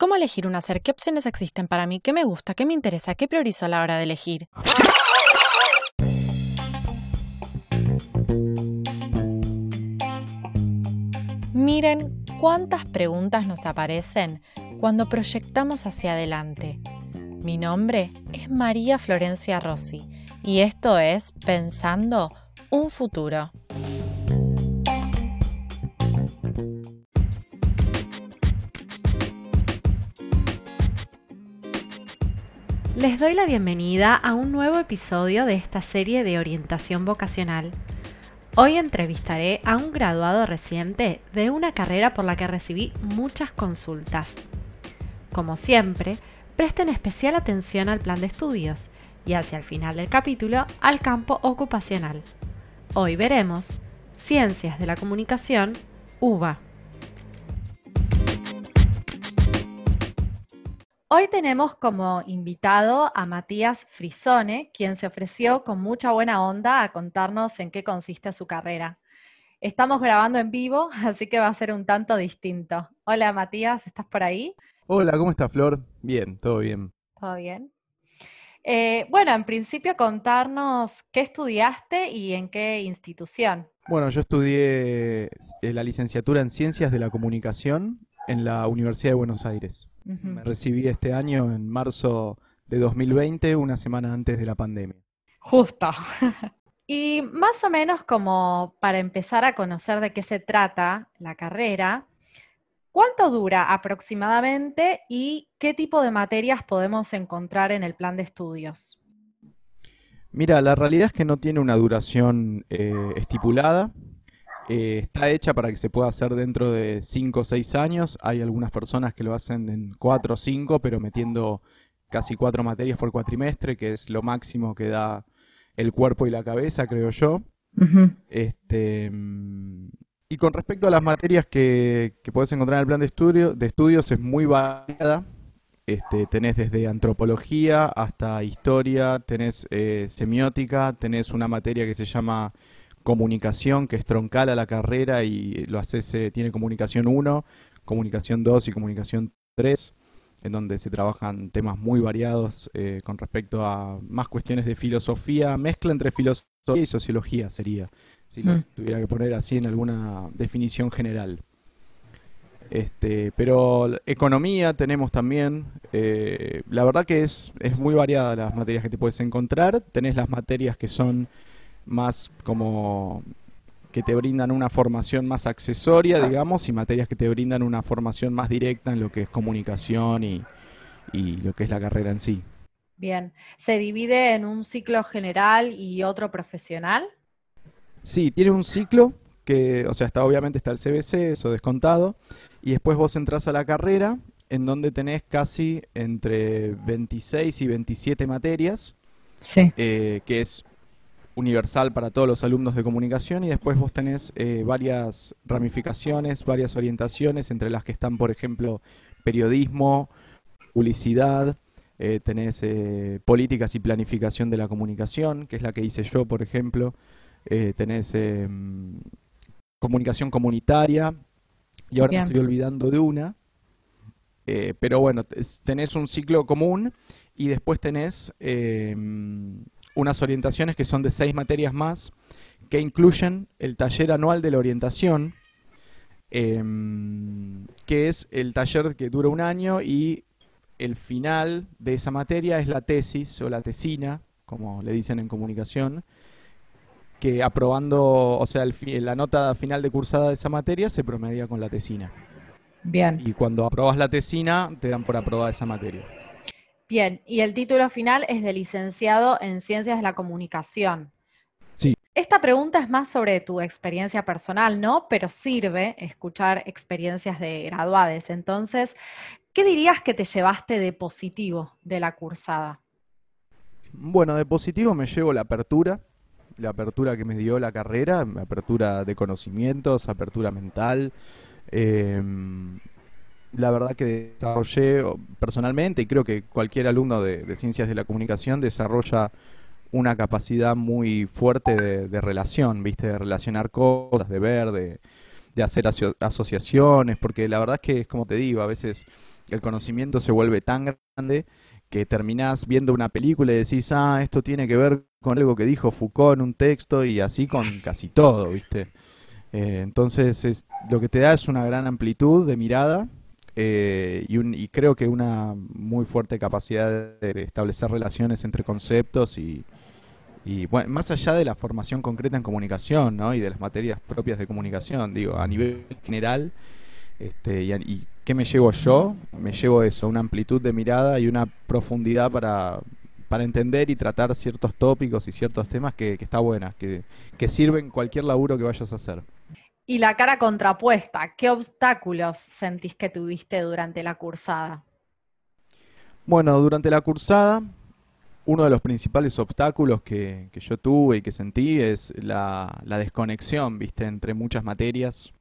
¿Cómo elegir un hacer? ¿Qué opciones existen para mí? ¿Qué me gusta? ¿Qué me interesa? ¿Qué priorizo a la hora de elegir? Miren cuántas preguntas nos aparecen cuando proyectamos hacia adelante. Mi nombre es María Florencia Rossi y esto es Pensando un futuro. Les doy la bienvenida a un nuevo episodio de esta serie de orientación vocacional. Hoy entrevistaré a un graduado reciente de una carrera por la que recibí muchas consultas. Como siempre, presten especial atención al plan de estudios y hacia el final del capítulo al campo ocupacional. Hoy veremos Ciencias de la Comunicación, UBA. Hoy tenemos como invitado a Matías Frisone, quien se ofreció con mucha buena onda a contarnos en qué consiste su carrera. Estamos grabando en vivo, así que va a ser un tanto distinto. Hola Matías, ¿estás por ahí? Hola, ¿cómo estás Flor? Bien, todo bien. Todo bien. Eh, bueno, en principio contarnos qué estudiaste y en qué institución. Bueno, yo estudié eh, la licenciatura en Ciencias de la Comunicación en la Universidad de Buenos Aires. Me recibí este año en marzo de 2020, una semana antes de la pandemia. Justo. y más o menos como para empezar a conocer de qué se trata la carrera, ¿cuánto dura aproximadamente y qué tipo de materias podemos encontrar en el plan de estudios? Mira, la realidad es que no tiene una duración eh, estipulada. Eh, está hecha para que se pueda hacer dentro de 5 o 6 años. Hay algunas personas que lo hacen en 4 o 5, pero metiendo casi 4 materias por cuatrimestre, que es lo máximo que da el cuerpo y la cabeza, creo yo. este, y con respecto a las materias que, que puedes encontrar en el plan de, estudio, de estudios, es muy variada. Este, tenés desde antropología hasta historia, tenés eh, semiótica, tenés una materia que se llama comunicación, que es troncal a la carrera y lo haces, eh, tiene comunicación 1, comunicación 2 y comunicación 3, en donde se trabajan temas muy variados eh, con respecto a más cuestiones de filosofía, mezcla entre filosofía y sociología sería, si lo mm. tuviera que poner así en alguna definición general. Este, pero economía tenemos también. Eh, la verdad que es, es muy variada las materias que te puedes encontrar. Tenés las materias que son más como que te brindan una formación más accesoria, digamos, y materias que te brindan una formación más directa en lo que es comunicación y, lo que es la carrera en sí. Bien, ¿se divide en un ciclo general y otro profesional? Sí, tiene un ciclo que, o sea, está obviamente está el CBC, eso descontado, y después vos entras a la carrera en donde tenés casi entre 26 y 27 materias, sí. Eh, que es universal para todos los alumnos de comunicación y después vos tenés eh, varias ramificaciones, varias orientaciones, entre las que están, por ejemplo, periodismo, publicidad, eh, tenés eh, políticas y planificación de la comunicación, que es la que hice yo, por ejemplo, tenés em, comunicación comunitaria, y ahora me estoy olvidando de una, pero bueno, tenés un ciclo común y después tenés em, unas orientaciones que son de seis materias más, que incluyen el taller anual de la orientación, em, que es el taller que dura un año y el final de esa materia es la tesis o la tesina, como le dicen en comunicación, que aprobando, o sea, la nota final de cursada de esa materia se promedia con la tesina. Bien. Y cuando aprobas la tesina, te dan por aprobada esa materia. Bien, y el título final es de licenciado en Ciencias de la Comunicación. Sí. Esta pregunta es más sobre tu experiencia personal, ¿no? Pero sirve escuchar experiencias de graduades. Entonces, ¿qué dirías que te llevaste de positivo de la cursada? Bueno, de positivo me llevo la apertura, la apertura que me dio la carrera, apertura de conocimientos, apertura mental. Eh, la verdad que desarrollé personalmente, y creo que cualquier alumno de, ciencias de la comunicación desarrolla una capacidad muy fuerte de, relación, ¿viste? De relacionar cosas, de ver, de, hacer asociaciones, porque la verdad es que es como te digo, a veces el conocimiento se vuelve tan grande que terminás viendo una película y decís, ah, esto tiene que ver con algo que dijo Foucault en un texto y así con casi todo, ¿viste? Eh, entonces, es, lo que te da es una gran amplitud de mirada eh, y, y, creo que una muy fuerte capacidad de establecer relaciones entre conceptos y, y bueno, más allá de la formación concreta en comunicación ¿no? y de las materias propias de comunicación, digo, a nivel general, este, y, y ¿qué me llevo yo? Me llevo eso, una amplitud de mirada y una profundidad para, para entender y tratar ciertos tópicos y ciertos temas que, que está buena, que, que sirven cualquier laburo que vayas a hacer. Y la cara contrapuesta, ¿qué obstáculos sentís que tuviste durante la cursada? Bueno, durante la cursada, uno de los principales obstáculos que, que yo tuve y que sentí es la, la desconexión, viste, entre muchas materias.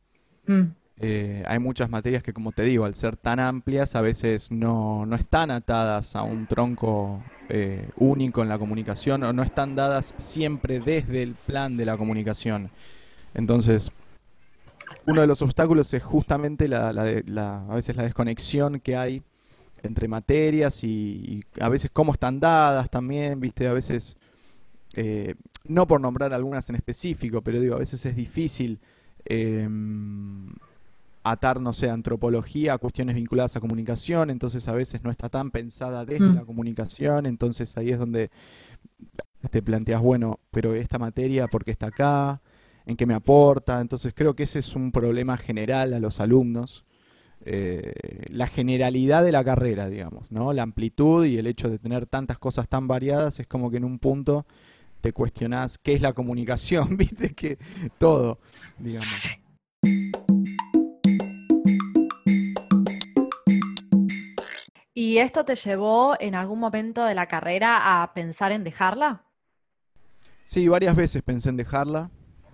Mm. Eh, hay muchas materias que, como te digo, al ser tan amplias, a veces no, no están atadas a un tronco eh, único en la comunicación o no están dadas siempre desde el plan de la comunicación. Entonces, uno de los obstáculos es justamente la, la, a veces la desconexión que hay entre materias y, a veces cómo están dadas también, viste, a veces, eh, no por nombrar algunas en específico, pero digo, a veces es difícil em, atar, no sé, antropología a cuestiones vinculadas a comunicación, entonces a veces no está tan pensada desde mm. la comunicación, entonces ahí es donde te planteas, bueno, pero esta materia, ¿por qué está acá? ¿En qué me aporta? Entonces creo que ese es un problema general a los alumnos. Eh, la generalidad de la carrera, digamos, ¿no? La amplitud y el hecho de tener tantas cosas tan variadas es como que en un punto te cuestionás qué es la comunicación, viste que todo, digamos. ¿Y esto te llevó en algún momento de la carrera a pensar en dejarla? Sí, varias veces pensé en dejarla,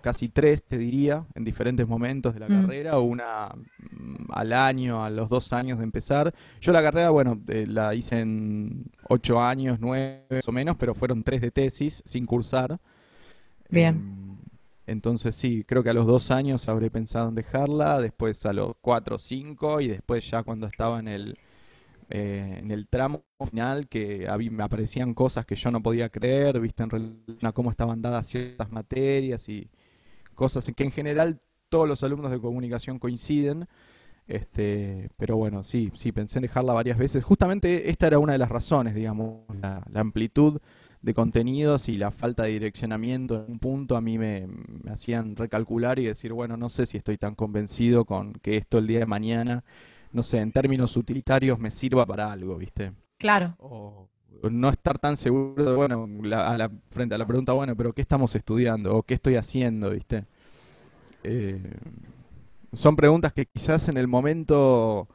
casi tres te diría, en diferentes momentos de la mm. carrera, una mm, al año, a los dos años de empezar. Yo la carrera, bueno, eh, la hice en ocho años, nueve o menos, pero fueron tres de tesis sin cursar. Bien. Em, entonces sí, creo que a los dos años habré pensado en dejarla, después a los cuatro o cinco y después ya cuando estaba en el eh, en el tramo final que me aparecían cosas que yo no podía creer, viste, en relación a cómo estaban dadas ciertas materias y cosas que en general todos los alumnos de comunicación coinciden. Este, pero bueno, sí, sí, pensé en dejarla varias veces. Justamente esta era una de las razones, digamos, la, amplitud de contenidos y la falta de direccionamiento en un punto a mí me, me, hacían recalcular y decir, bueno, no sé si estoy tan convencido con que esto el día de mañana no sé, en términos utilitarios me sirva para algo, ¿viste? Claro. O no estar tan seguro bueno, la, frente a la pregunta, bueno, pero ¿qué estamos estudiando? ¿O qué estoy haciendo, viste? Eh, son preguntas que quizás en el momento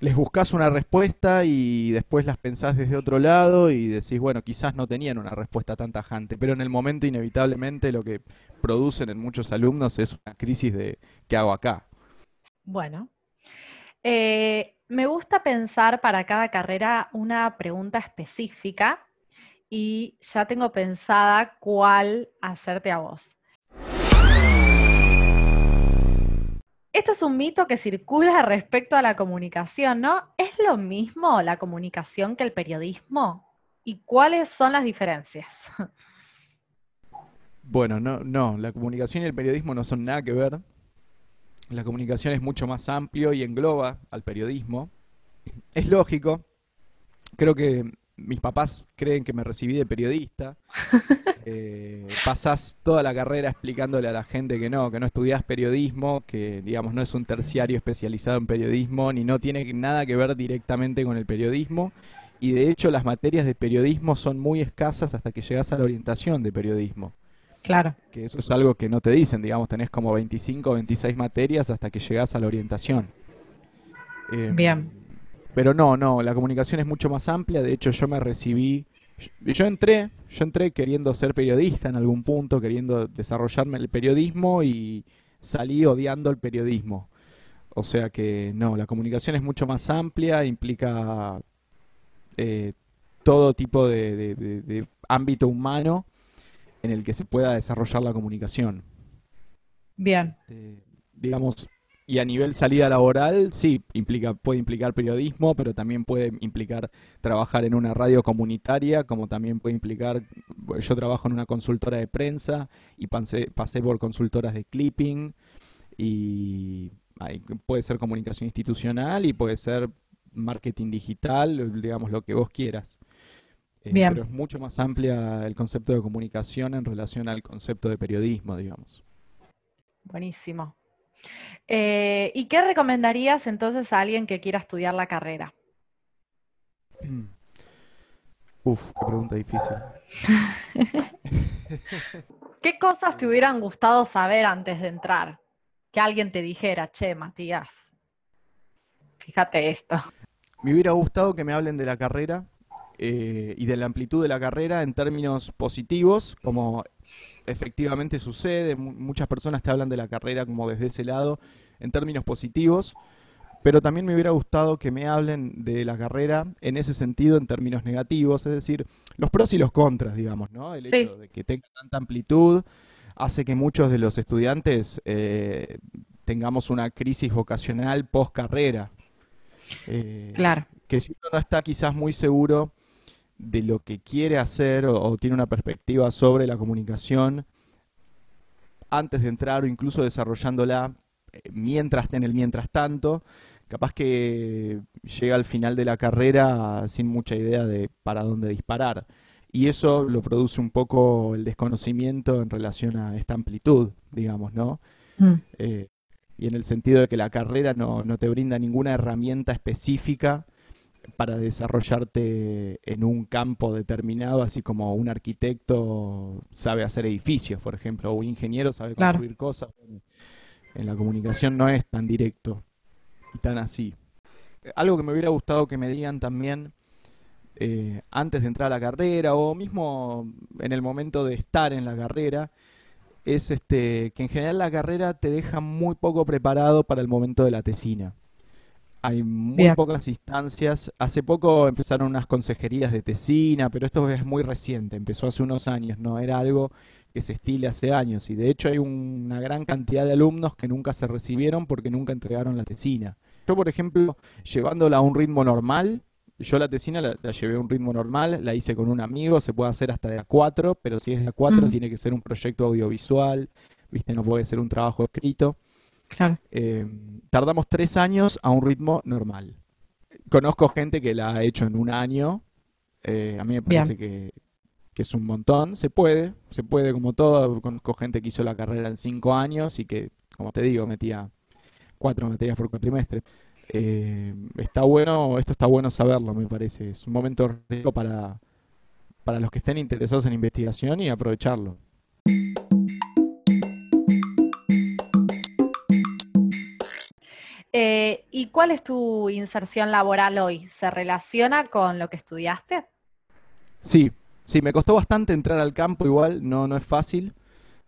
les buscas una respuesta y después las pensás desde otro lado y decís, bueno, quizás no tenían una respuesta tan tajante, pero en el momento inevitablemente lo que producen en muchos alumnos es una crisis de ¿qué hago acá? Bueno, eh, me gusta pensar para cada carrera una pregunta específica y ya tengo pensada cuál hacerte a vos. Esto es un mito que circula respecto a la comunicación, ¿no? ¿Es lo mismo la comunicación que el periodismo? ¿Y cuáles son las diferencias? Bueno, no, no, la comunicación y el periodismo no son nada que ver. La comunicación es mucho más amplio y engloba al periodismo. Es lógico. Creo que mis papás creen que me recibí de periodista. Eh, pasás toda la carrera explicándole a la gente que no, que no estudias periodismo, que digamos no es un terciario especializado en periodismo, ni no tiene nada que ver directamente con el periodismo. Y de hecho las materias de periodismo son muy escasas hasta que llegas a la orientación de periodismo. Claro. Que eso es algo que no te dicen, digamos, tenés como 25 o 26 materias hasta que llegás a la orientación. Em, Bien. Pero no, no, la comunicación es mucho más amplia, de hecho yo me recibí, yo entré, yo entré queriendo ser periodista en algún punto, queriendo desarrollarme el periodismo y salí odiando el periodismo. O sea que no, la comunicación es mucho más amplia, implica eh, todo tipo de ámbito humano en el que se pueda desarrollar la comunicación. Bien. Este, digamos, Y a nivel salida laboral, sí, implica, puede implicar periodismo, pero también puede implicar trabajar en una radio comunitaria, como también puede implicar, yo trabajo en una consultora de prensa y pasé, pasé por consultoras de clipping y puede ser comunicación institucional y puede ser marketing digital, digamos lo que vos quieras. Eh, pero es mucho más amplia el concepto de comunicación en relación al concepto de periodismo, digamos. Buenísimo. Eh, ¿Y qué recomendarías entonces a alguien que quiera estudiar la carrera? Uf, qué pregunta difícil. ¿Qué cosas te hubieran gustado saber antes de entrar? Que alguien te dijera, che, Matías, fíjate esto. Me hubiera gustado que me hablen de la carrera eh, y de la amplitud de la carrera en términos positivos, como efectivamente sucede. muchas personas te hablan de la carrera como desde ese lado, en términos positivos. Pero también me hubiera gustado que me hablen de la carrera en ese sentido, en términos negativos, es decir, los pros y los contras, digamos, ¿no? El hecho de que tenga tanta amplitud hace que muchos de los estudiantes eh, tengamos una crisis vocacional post carrera. Eh, claro. Que si uno no está quizás muy seguro de lo que quiere hacer o, tiene una perspectiva sobre la comunicación antes de entrar o incluso desarrollándola eh, mientras en el mientras tanto, capaz que llega al final de la carrera sin mucha idea de para dónde disparar. Y eso lo produce un poco el desconocimiento en relación a esta amplitud, digamos, ¿no? Mm. Eh, y en el sentido de que la carrera no, no te brinda ninguna herramienta específica para desarrollarte en un campo determinado, así como un arquitecto sabe hacer edificios, por ejemplo, o un ingeniero sabe construir cosas. En la comunicación no es tan directo y tan así. Algo que me hubiera gustado que me digan también eh, antes de entrar a la carrera o mismo en el momento de estar en la carrera es este que en general la carrera te deja muy poco preparado para el momento de la tesina. Hay muy pocas instancias. Hace poco empezaron unas consejerías de tesina, pero esto es muy reciente, empezó hace unos años, no era algo que se estile hace años. Y de hecho hay una gran cantidad de alumnos que nunca se recibieron porque nunca entregaron la tesina. Yo, por ejemplo, llevándola a un ritmo normal, yo la tesina la, llevé a un ritmo normal, la hice con un amigo, se puede hacer hasta de A4, pero si es de A4 tiene que ser un proyecto audiovisual, ¿viste? No puede ser un trabajo escrito. Eh, tardamos tres años a un ritmo normal. Conozco gente que la ha hecho en un año. Eh, a mí me parece que, es un montón. Se puede, se puede como todo. Conozco gente que hizo la carrera en cinco años y que, como te digo, metía cuatro materias por cuatrimestre. Eh, está bueno, esto está bueno saberlo, me parece. Es un momento rico para, para los que estén interesados en investigación y aprovecharlo. Eh, ¿Y cuál es tu inserción laboral hoy? ¿Se relaciona con lo que estudiaste? Sí, sí, me costó bastante entrar al campo igual, no, no es fácil.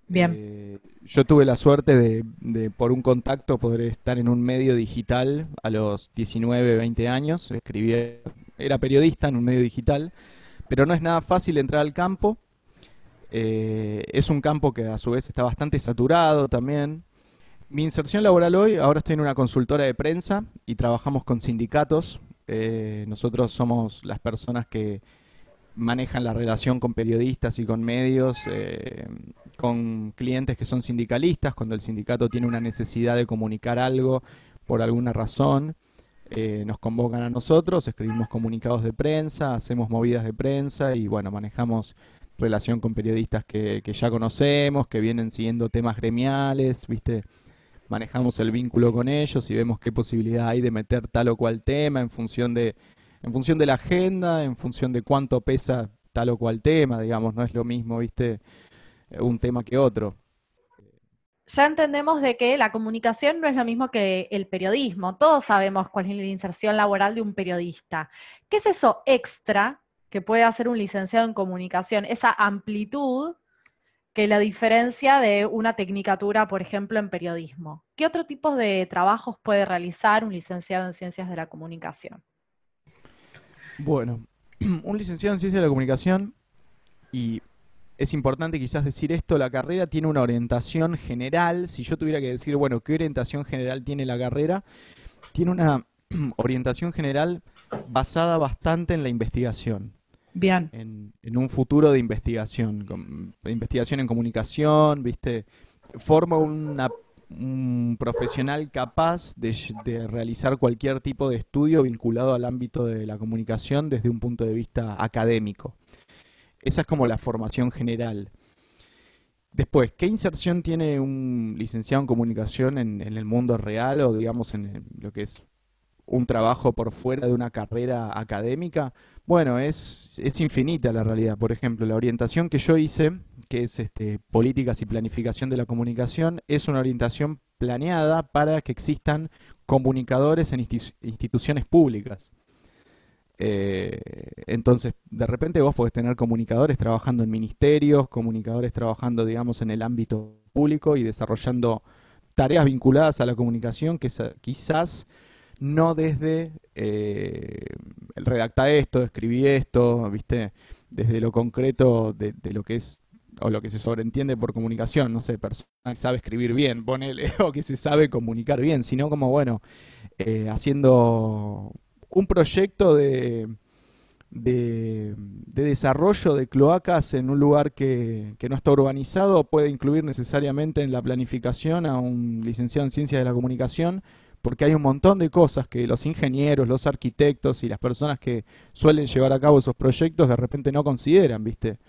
Bien. Eh, yo tuve la suerte de, de, por un contacto, poder estar en un medio digital a los 19, 20 años. Escribía, era periodista en un medio digital, pero no es nada fácil entrar al campo. Eh, es un campo que a su vez está bastante saturado también. Mi inserción laboral hoy, ahora estoy en una consultora de prensa y trabajamos con sindicatos. Eh, nosotros somos las personas que manejan la relación con periodistas y con medios, eh, con clientes que son sindicalistas, cuando el sindicato tiene una necesidad de comunicar algo por alguna razón. Eh, nos convocan a nosotros, escribimos comunicados de prensa, hacemos movidas de prensa y bueno, manejamos relación con periodistas que, que ya conocemos, que vienen siguiendo temas gremiales, ¿viste? Manejamos el vínculo con ellos y vemos qué posibilidad hay de meter tal o cual tema en función de en función de la agenda, en función de cuánto pesa tal o cual tema, digamos, no es lo mismo, ¿viste? Un tema que otro. Ya entendemos de que la comunicación no es lo mismo que el periodismo. Todos sabemos cuál es la inserción laboral de un periodista. ¿Qué es eso extra que puede hacer un licenciado en comunicación? Esa amplitud que la diferencia de una tecnicatura, por ejemplo, en periodismo. ¿Qué otro tipo de trabajos puede realizar un licenciado en ciencias de la comunicación? Bueno, un licenciado en ciencias de la comunicación y es importante quizás decir esto, la carrera tiene una orientación general, si yo tuviera que decir, bueno, ¿qué orientación general tiene la carrera? Tiene una orientación general basada bastante en la investigación. Bien. En, un futuro de investigación, investigación en comunicación, ¿viste? Forma un profesional capaz de, realizar cualquier tipo de estudio vinculado al ámbito de la comunicación desde un punto de vista académico. Esa es como la formación general. Después, ¿qué inserción tiene un licenciado en comunicación en, el mundo real o digamos en lo que es un trabajo por fuera de una carrera académica? Bueno, es, es infinita la realidad. Por ejemplo, la orientación que yo hice, que es este, políticas y planificación de la comunicación, es una orientación planeada para que existan comunicadores en instituciones públicas. Eh, entonces, de repente vos podés tener comunicadores trabajando en ministerios, comunicadores trabajando, digamos, en el ámbito público y desarrollando tareas vinculadas a la comunicación que quizás no desde eh, redacta esto, escribí esto, viste, desde lo concreto de, lo que es o lo que se sobreentiende por comunicación, no sé, persona que sabe escribir bien, ponele, o que se sabe comunicar bien, sino como, bueno, eh, haciendo un proyecto de, de, desarrollo de cloacas en un lugar que, no está urbanizado puede incluir necesariamente en la planificación a un licenciado en ciencias de la comunicación, porque hay un montón de cosas que los ingenieros, los arquitectos y las personas que suelen llevar a cabo esos proyectos de repente no consideran, ¿viste?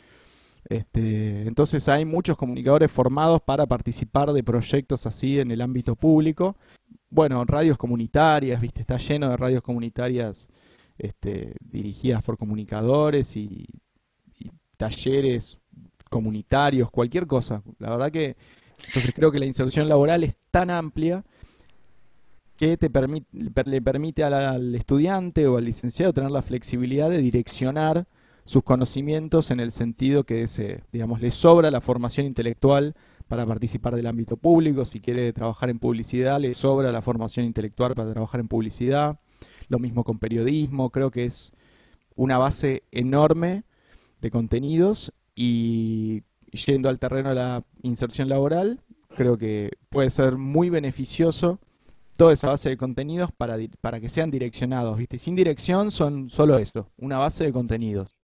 Este, entonces hay muchos comunicadores formados para participar de proyectos así en el ámbito público bueno, radios comunitarias, viste, está lleno de radios comunitarias este, dirigidas por comunicadores y, talleres comunitarios, cualquier cosa. La verdad que entonces creo que la inserción laboral es tan amplia que te le permite al estudiante o al licenciado tener la flexibilidad de direccionar sus conocimientos en el sentido que ese, digamos, le sobra la formación intelectual para participar del ámbito público, si quiere trabajar en publicidad, le sobra la formación intelectual para trabajar en publicidad, lo mismo con periodismo, creo que es una base enorme de contenidos y yendo al terreno de la inserción laboral, creo que puede ser muy beneficioso toda esa base de contenidos para, para que sean direccionados, ¿viste? Sin dirección son solo eso, una base de contenidos.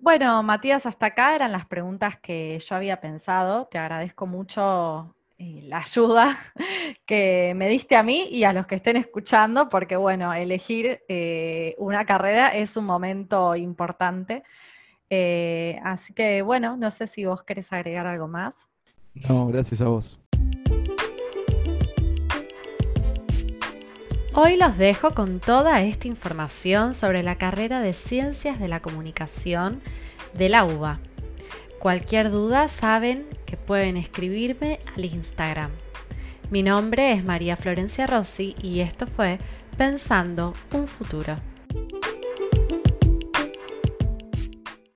Bueno, Matías, hasta acá eran las preguntas que yo había pensado. Te agradezco mucho eh, la ayuda que me diste a mí y a los que estén escuchando, porque bueno, elegir eh, una carrera es un momento importante. Eh, así que bueno, no sé si vos querés agregar algo más. No, gracias a vos. Hoy los dejo con toda esta información sobre la carrera de Ciencias de la Comunicación de la UBA. Cualquier duda saben que pueden escribirme al Instagram. Mi nombre es María Florencia Rossi y esto fue Pensando un futuro.